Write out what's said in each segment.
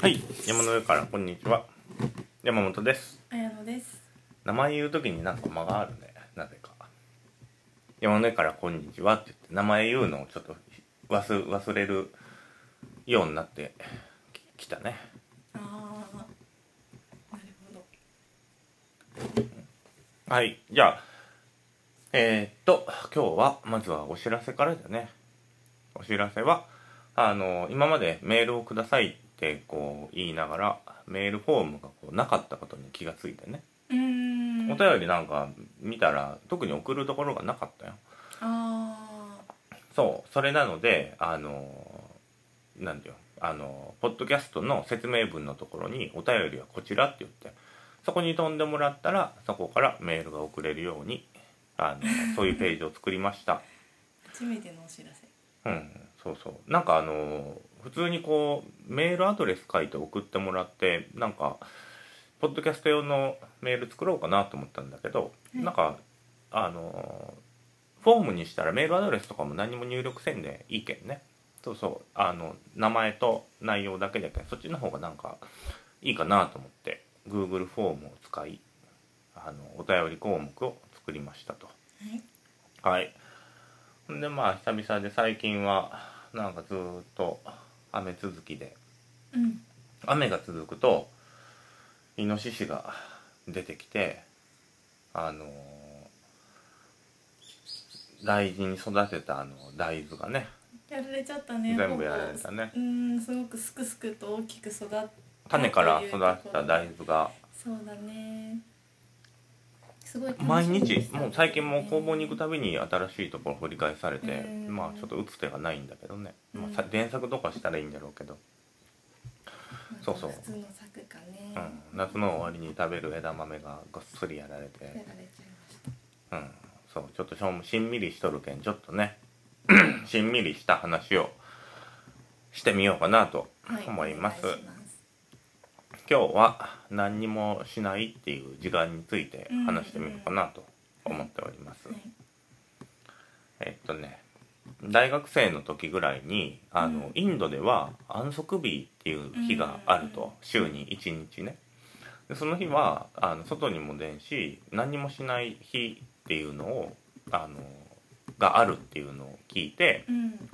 はい、山の上からこんにちは。山本です。綾乃です。名前言うときになんか間があるね。なぜか。山の上からこんにちはって言って名前言うのをちょっと忘忘れるようになってききたね。ああ、なるほど。はい、じゃあ、えー、っと、今日はまずはお知らせからだね。お知らせは、あの、今までメールをくださいってこう言いながら、メールフォームがこうなかったことに気がついてね。お便りなんか見たら特に送るところがなかったよ。あそうそれなのであのなんていうのあのポッドキャストの説明文のところに「お便りはこちら」って言ってそこに飛んでもらったらそこからメールが送れるようにあのそういうページを作りました。あ、初めてのお知らせ。うんそうそうなんかあの普通にこうメールアドレス書いて送ってもらってなんかポッドキャスト用のメール作ろうかなと思ったんだけど、はいなんかあのフォームにしたらメールアドレスとかも何も入力せんでいいけんねそうそうあの名前と内容だけだけんそっちの方がなんかいいかなと思って Google フォームを使いあのお便り項目を作りましたと。はい。はい。でまあ久々で最近はなんかずーっと雨続きでうん。雨が続くとイノシシが出てきてあのー大事に育てたあの大豆がねやられちゃったね。全部やられたねうーん、すごくすくすくと大きく育っ。種から育った大豆がそうだね。すごい楽し毎。日もう最近もう工房に行くたびに新しいところ掘り返されてうんまあちょっと打つ手がないんだけどね、まあさうん電作とかしたらいいんだろうけど。そうそう。普通の作かね。うん、夏の終わりに食べる枝豆がごっそりやられて、やられちゃいました。うん、そうちょっとしょんしんみりしとるけんちょっとね。しんみりした話をしてみようかなとはい。思います,、お願いします。今日は何にもしないっていう時間について話してみようかなと思っております、はい。えっとね大学生の時ぐらいにあの、うん。インドでは安息日っていう日があると、うん。週に1日ね。でその日はあの外にも出んし何もしない日っていうのをあのがあるっていうのを聞いてうん。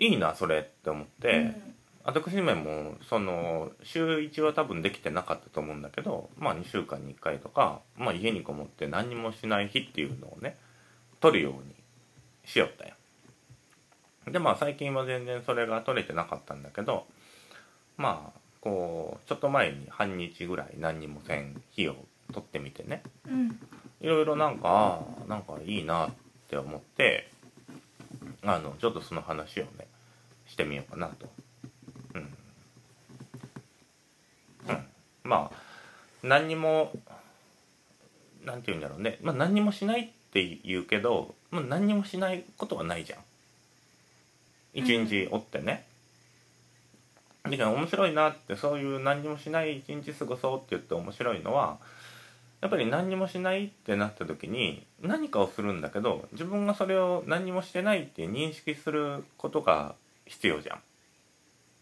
いいなそれって思って、うん私めもその週1は多分できてなかったと思うんだけどまあ2週間に1回とか、まあ、家にこもって何にもしない日っていうのをね取るようにしよったよ。でまあ最近は全然それが取れてなかったんだけどまあこうちょっと前に半日ぐらい何にもせん日を取ってみてね。うん。いろいろなんかなんかいいなって思ってあのちょっとその話をねしてみようかなとうん、うん、まあ何にもなんて言うんだろうね。まあ何にもしないって言うけど、まあ、何にもしないことはないじゃん。一日おってね、だから面白いなってそういう何にもしない一日過ごそうって言って面白いのはやっぱり何にもしないってなった時に何かをするんだけど自分がそれを何にもしてないって認識することが必要じゃん。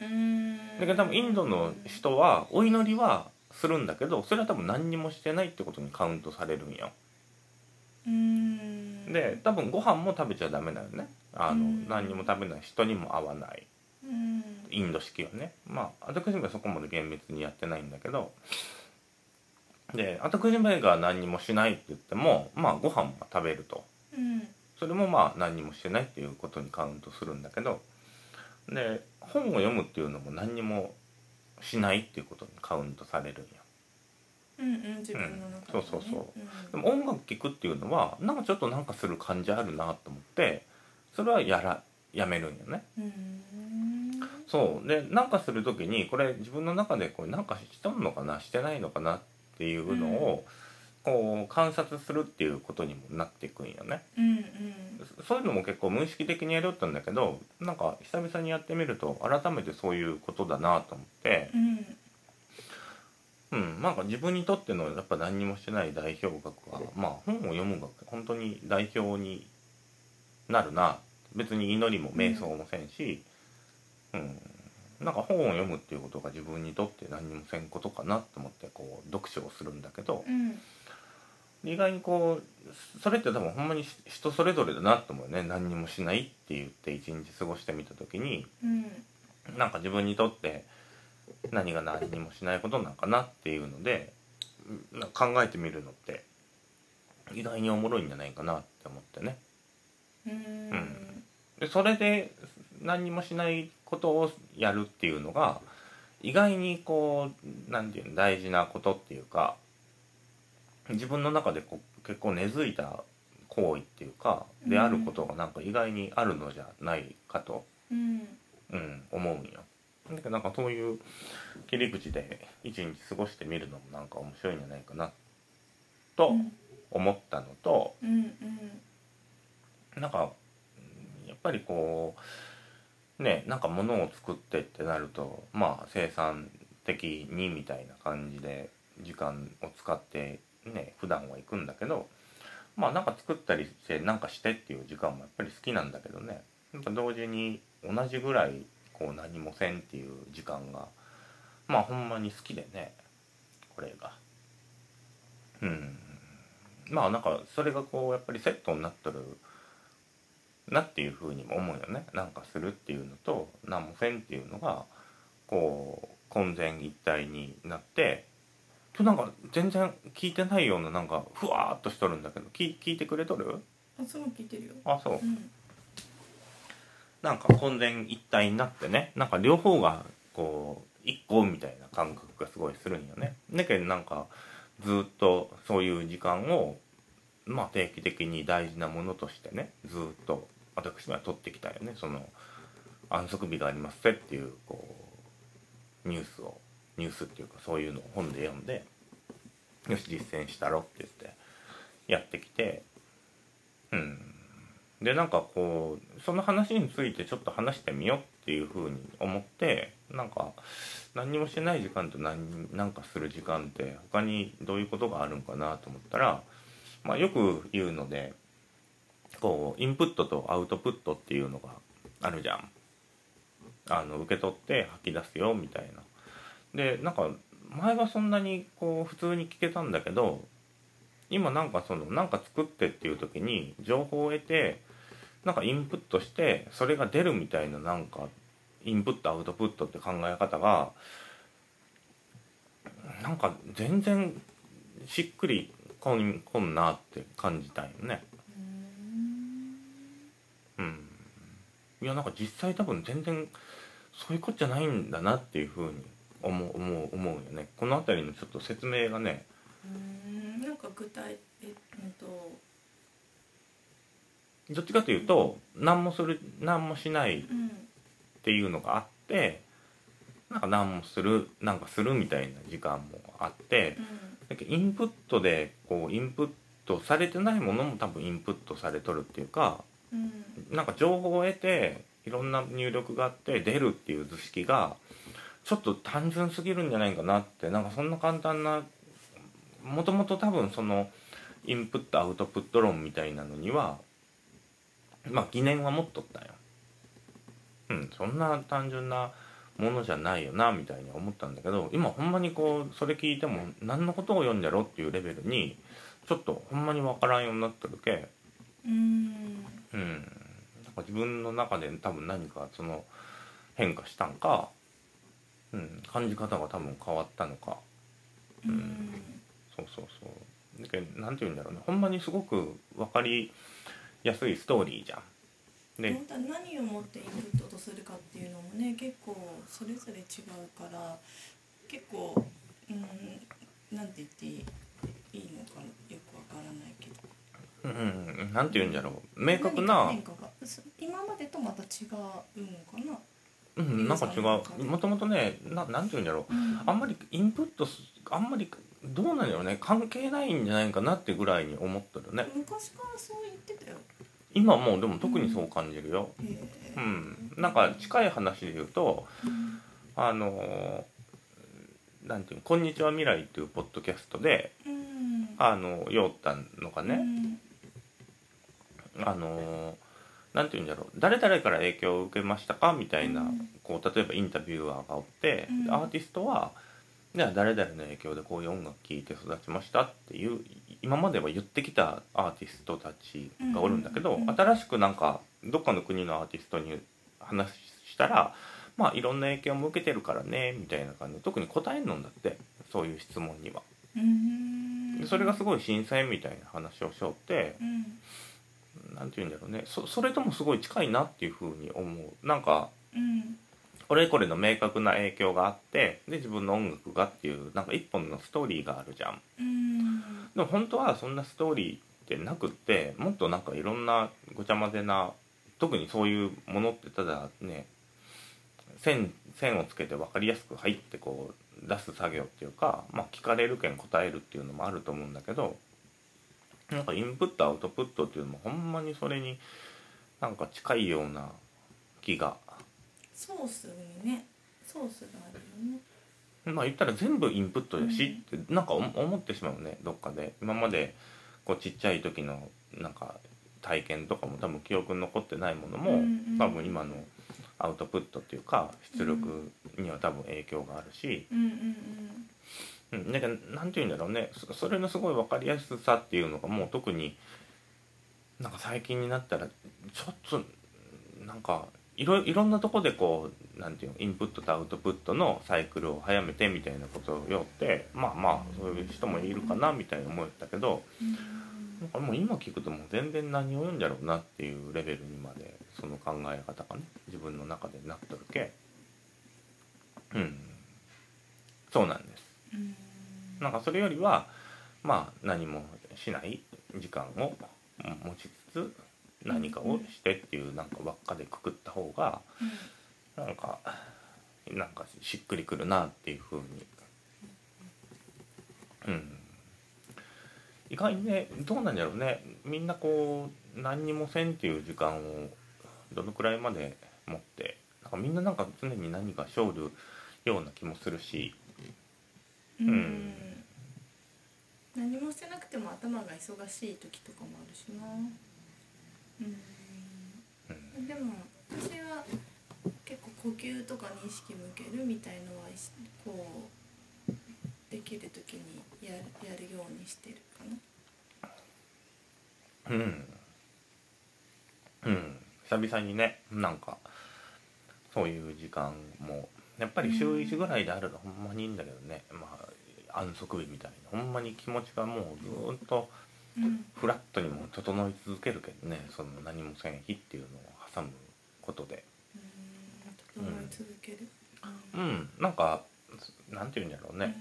だけど多分インドの人はお祈りはするんだけどそれは多分何にもしてないってことにカウントされるんよ。ん。で多分ご飯も食べちゃダメだよね。あのうん何にも食べない人にも会わないうん。インド式はねまあ私はそこまで厳密にやってないんだけどで私めが何にもしないって言ってもまあご飯は食べるとうん。それもまあ何にもしてないっていうことにカウントするんだけどで本を読むっていうのも何にもしないっていうことにカウントされるんよ。うんうん自分の中で、ね。うんそうそうそう。うん。でも音楽聴くっていうのはなんかちょっとなんかする感じあるなと思ってそれはやらやめるんよね。うーん。そう。でなんかする時にこれ自分の中でこれなんかしとんのかなしてないのかなっていうのを、こう観察するっていうことにもなっていくんよね。うんうん。そういうのも結構無意識的にやりよったんだけどなんか久々にやってみると改めてそういうことだなと思って。うん。うん。なんか自分にとってのやっぱ何にもしてない代表学はまあ本を読む学本当に代表になるな。別に祈りも瞑想もせんし、うん。なんか本を読むっていうことが自分にとって何にもせんことかなと思ってこう読書をするんだけど。うん意外にこうそれって多分ほんまに人それぞれだなと思うよね。何にもしないって言って一日過ごしてみた時にうん。なんか自分にとって何が何にもしないことなんかなっていうのでうん考えてみるのって意外におもろいんじゃないかなって思ってね。うん。ん。でそれで何にもしないことをやるっていうのが意外にこうなんていうの大事なことっていうか自分の中でこう結構根付いた行為っていうかであることがなんか意外にあるのじゃないかと、うん。うん、思うんよ。だけどなんかそういう切り口で一日過ごしてみるのもなんか面白いんじゃないかなとうん。思ったのと、うんうんなんかうんやっぱりこうねなんか物を作ってってなるとまあ生産的にみたいな感じで時間を使ってね普段は行くんだけどまあなんか作ったりしてなんかしてっていう時間もやっぱり好きなんだけどね。やっぱ同時に同じぐらいこう何もせんっていう時間がまあほんまに好きでねこれが。うん。まあなんかそれがこうやっぱりセットになってるなっていうふうにも思うよね。なんかするっていうのと何もせんっていうのがこう混然一体になって今日なんか全然聞いてないようななんかふわーっとしとるんだけど聞聞いてくれとる？あすごい聞いてるよ。あそう。うん。なんか混然一体になってねなんか両方がこう一個みたいな感覚がすごいするんよね。だけどなんかずっとそういう時間をまあ定期的に大事なものとしてねずっと私は取ってきたよねその安息日がありますぜっていうこうニュースをニュースっていうかそういうのを本で読んでよし実践したろって言ってやってきてうんでなんかこうその話についてちょっと話してみようっていうふうに思ってなんか何にもしてない時間と何なんかする時間って他にどういうことがあるんかなと思ったら、まあ、よく言うのでこうインプットとアウトプットっていうのがあるじゃん。あの受け取って吐き出すよみたいな。でなんか前はそんなにこう普通に聞けたんだけど今なんかそのなんか作ってっていう時に情報を得てなんかインプットしてそれが出るみたいななんかインプットアウトプットって考え方がなんか全然しっくりこんこんなって感じたんよね。うん。いやなんか実際多分全然そういうことじゃないんだなっていうふうに思う思う思うよね。この辺りのちょっと説明がね。うんなんか具体えうんとどっちかというと何もする何もしないうんっていうのがあってなんか何もするなんかするみたいな時間もあってだけどインプットでこうインプットされてないものも多分インプットされとるっていうかうん。なんか情報を得ていろんな入力があって出るっていう図式がちょっと単純すぎるんじゃないかなってなんかそんな簡単なもともと多分そのインプットアウトプット論みたいなのにはまあ疑念は持っとったんよ。うん、そんな単純なものじゃないよなみたいに思ったんだけど今ほんまにこうそれ聞いても何のことを読んじゃろっていうレベルにちょっとほんまに分からんようになってるけ。うん。うん、なんか自分の中で多分何かその変化したんか、うん、感じ方が多分変わったのか。うん。そうそうそう。だけどなんて言うんだろうね。ほんまにすごく分かりやすいストーリーじゃん。で本当は何をもってインプットとするかっていうのもね結構それぞれ違うから結構うんなんて言っていいのかよくわからないけど。うんうんうん、なんて言うんだろう。明確な何か変化がそ今までとまた違うのかな、うん、なんか違う。もともとねななんて言うんだろう。うん。あんまりインプットすあんまりどうなんだろうね。関係ないんじゃないかなってぐらいに思ってるね。昔からそう言ってたよ。今もうでも特にそう感じるよ、へえ。うん、なんか近い話で言うとうん。あのーなんていうの「こんにちは未来」っていうポッドキャストでうん。あのヨータンのがね、うん。あのーなんて言うんだろう。誰々から影響を受けましたかみたいな、うん。こう例えばインタビュアーがおって、うん。アーティストはじゃあ誰々の影響でこういう音楽聴いて育ちましたっていう今までは言ってきたアーティストたちがおるんだけど、うん。うん新しくなんかどっかの国のアーティストに話したらまあいろんな影響も受けてるからねみたいな感じで特に答えんのんだってそういう質問には。それがすごい新鮮みたいな話をしようってうんなんて言うんだろうね。そそれともすごい近いなっていうふうに思う。なんかうん。これこれの明確な影響があってで自分の音楽がっていうなんか一本のストーリーがあるじゃん。うん。でも本当はそんなストーリーってなくってもっとなんかいろんなごちゃ混ぜな特にそういうものってただね線線をつけて分かりやすく入ってこう出す作業っていうか、まあ、聞かれる件答えるっていうのもあると思うんだけどなんかインプットアウトプットっていうのもほんまにそれになんか近いような気が。ソースにね。ソースがあるよね。まあ言ったら全部インプットやしってなんか思思ってしまうね。どっかで。今までこうちっちゃい時のなんか体験とかも多分記憶に残ってないものも、うんうん。多分今のアウトプットっていうか出力には多分影響があるし、うんうんうん、だかなんて言うんだろうね。それのすごい分かりやすさっていうのがもう特になんか最近になったらちょっとなんかいろいろんなとこでこうなんていうのインプットとアウトプットのサイクルを早めてみたいなことをよってまあまあそういう人もいるかなみたいに思ったけどなんかもう今聞くともう全然何を言うんだろうなっていうレベルにまでその考え方がね自分の中でなっとるけ。うん。そうなんです。うん。なんかそれよりはまあ何もしない時間を持ちつつ何かをしてっていうなんか輪っかでくくった方がなんかなんかしっくりくるなっていう風に。うん。意外にねどうなんだろうね。みんなこう何にもせんっていう時間をどのくらいまで持ってなんかみんななんか常に何かしょるような気もするしうん。うん。何もしてなくても頭が忙しい時とかもあるしな。うん。うん。でも私は結構呼吸とかに意識向けるみたいのはこうできる時にやるやるようにしてるかな。うん。うん。久々にねなんかそういう時間もやっぱり週1ぐらいであるのほんまにいいんだけどね。まあ安息日みたいな。ほんまに気持ちがもうずーっとうん。フラットにも整い続けるけどね。その何もせん日っていうのを挟むことで。うん。整い続ける。うん。なんかなんて言うんだろううん。ね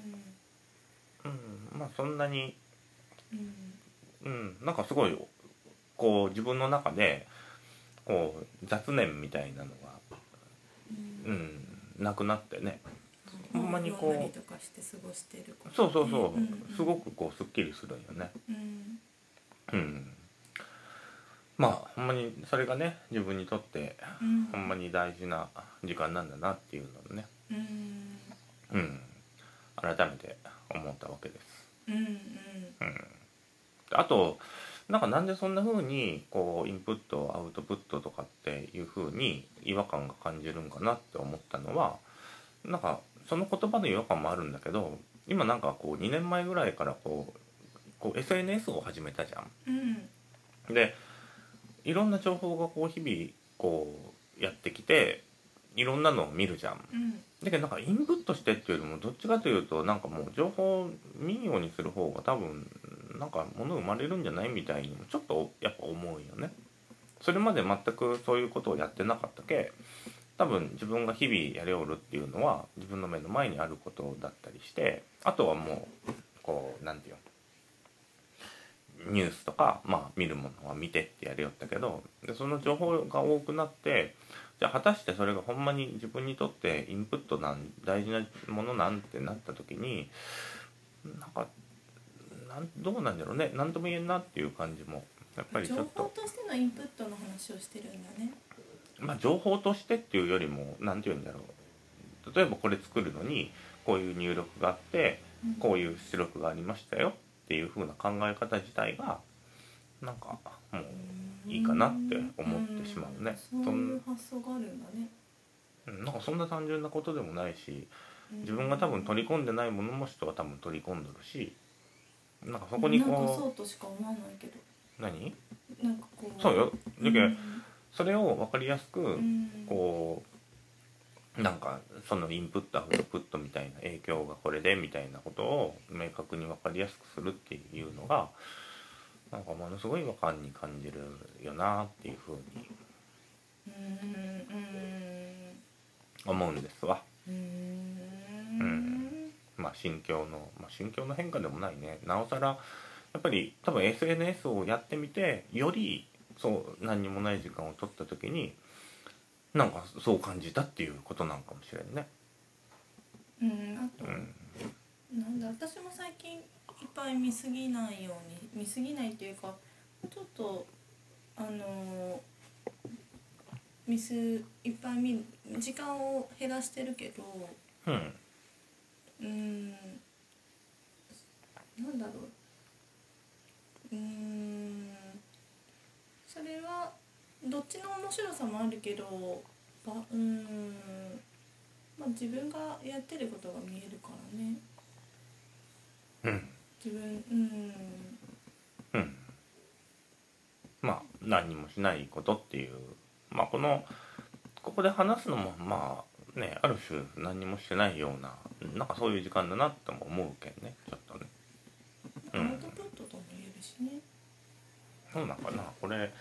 うん。まあそんなにうん。うん。なんかすごいこう自分の中でこう雑念みたいなのがうん。うんなくなってね。ほんまにこう。そうそうそう、すごくこうすっきりするんよね。うん。うん。まあほんまにそれがね自分にとってうん。ほんまに大事な時間なんだなっていうのをね。うん。うん。改めて思ったわけです。うん。うん。あとなんかなんでそんな風にこうインプットアウトプットとかっていう風に違和感が感じるんかなって思ったのはなんかその言葉の違和感もあるんだけど今なんかこう2年前ぐらいからこうこう SNS を始めたじゃん。うんでいろんな情報がこう日々こうやってきていろんなのを見るじゃん。うんだけどなんかインプットしてっていうよりもどっちかというとなんかもう情報を見んようにする方が多分なんか物生まれるんじゃないみたいにもちょっとやっぱ思うよね。それまで全くそういうことをやってなかったけ多分自分が日々やりおるっていうのは自分の目の前にあることだったりしてあとはもうこうなんていうのニュースとか、まあ、見るものは見てってやりよったけどでその情報が多くなってじゃあ果たしてそれがほんまに自分にとってインプットなん大事なものなんてなった時になんかなんどうなんだろうね。何とも言えんなっていう感じもやっぱりちょ情っと。報としてのインプットの話をしてるんだね。まあ情報としてっていうよりも何て言うんだろう。例えばこれ作るのにこういう入力があってこういう出力がありましたよっていう風な考え方自体がなんかもういいかなって思ってしまうね。ん。そういう発想があるんだね。うん。なんかそんな単純なことでもないし自分が多分取り込んでないものも人は多分取り込んでるしなんかそこになんかそこうとしか思わないけど。う何？なんかこう。そうよ。だけどうん。それを分かりやすくうん。こうなんかそのインプットアウトプットみたいな影響がこれでみたいなことを明確に分かりやすくするっていうのがなんかものすごい和感に感じるよなっていうふうにうん思うんですわ。うんまあ心境の、まあ、心境の変化でもないね。なおさらやっぱり多分 SNS をやってみてよりそう何にもない時間を取った時になんかそう感じたっていうことなんかもしれんね。うんあと、うん。なんだ私も最近いっぱい見すぎないように見すぎないっていうかちょっとあのミスいっぱい見る時間を減らしてるけどうんうん。なんだろう。うん。それはどっちの面白さもあるけどばうん。まあ自分がやってることが見えるからね。うん。自分うん。うん。まあ何にもしないことっていう。まあこのここで話すのもまあねある種何にもしてないようななんかそういう時間だなっても思うけんね。ちょっとね。うん。アウトプットとも言えるしね。そうなんかな。これ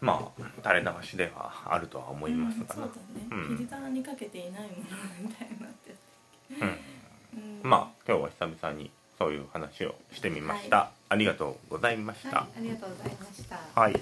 まあ垂れ流しではあるとは思いますが。なうんそうだね、うん。フィルターにかけていないものみたいになってて、うん。うん、まあ今日は久々にそういう話をしてみました、はありがとうございました。はいありがとうございました。はい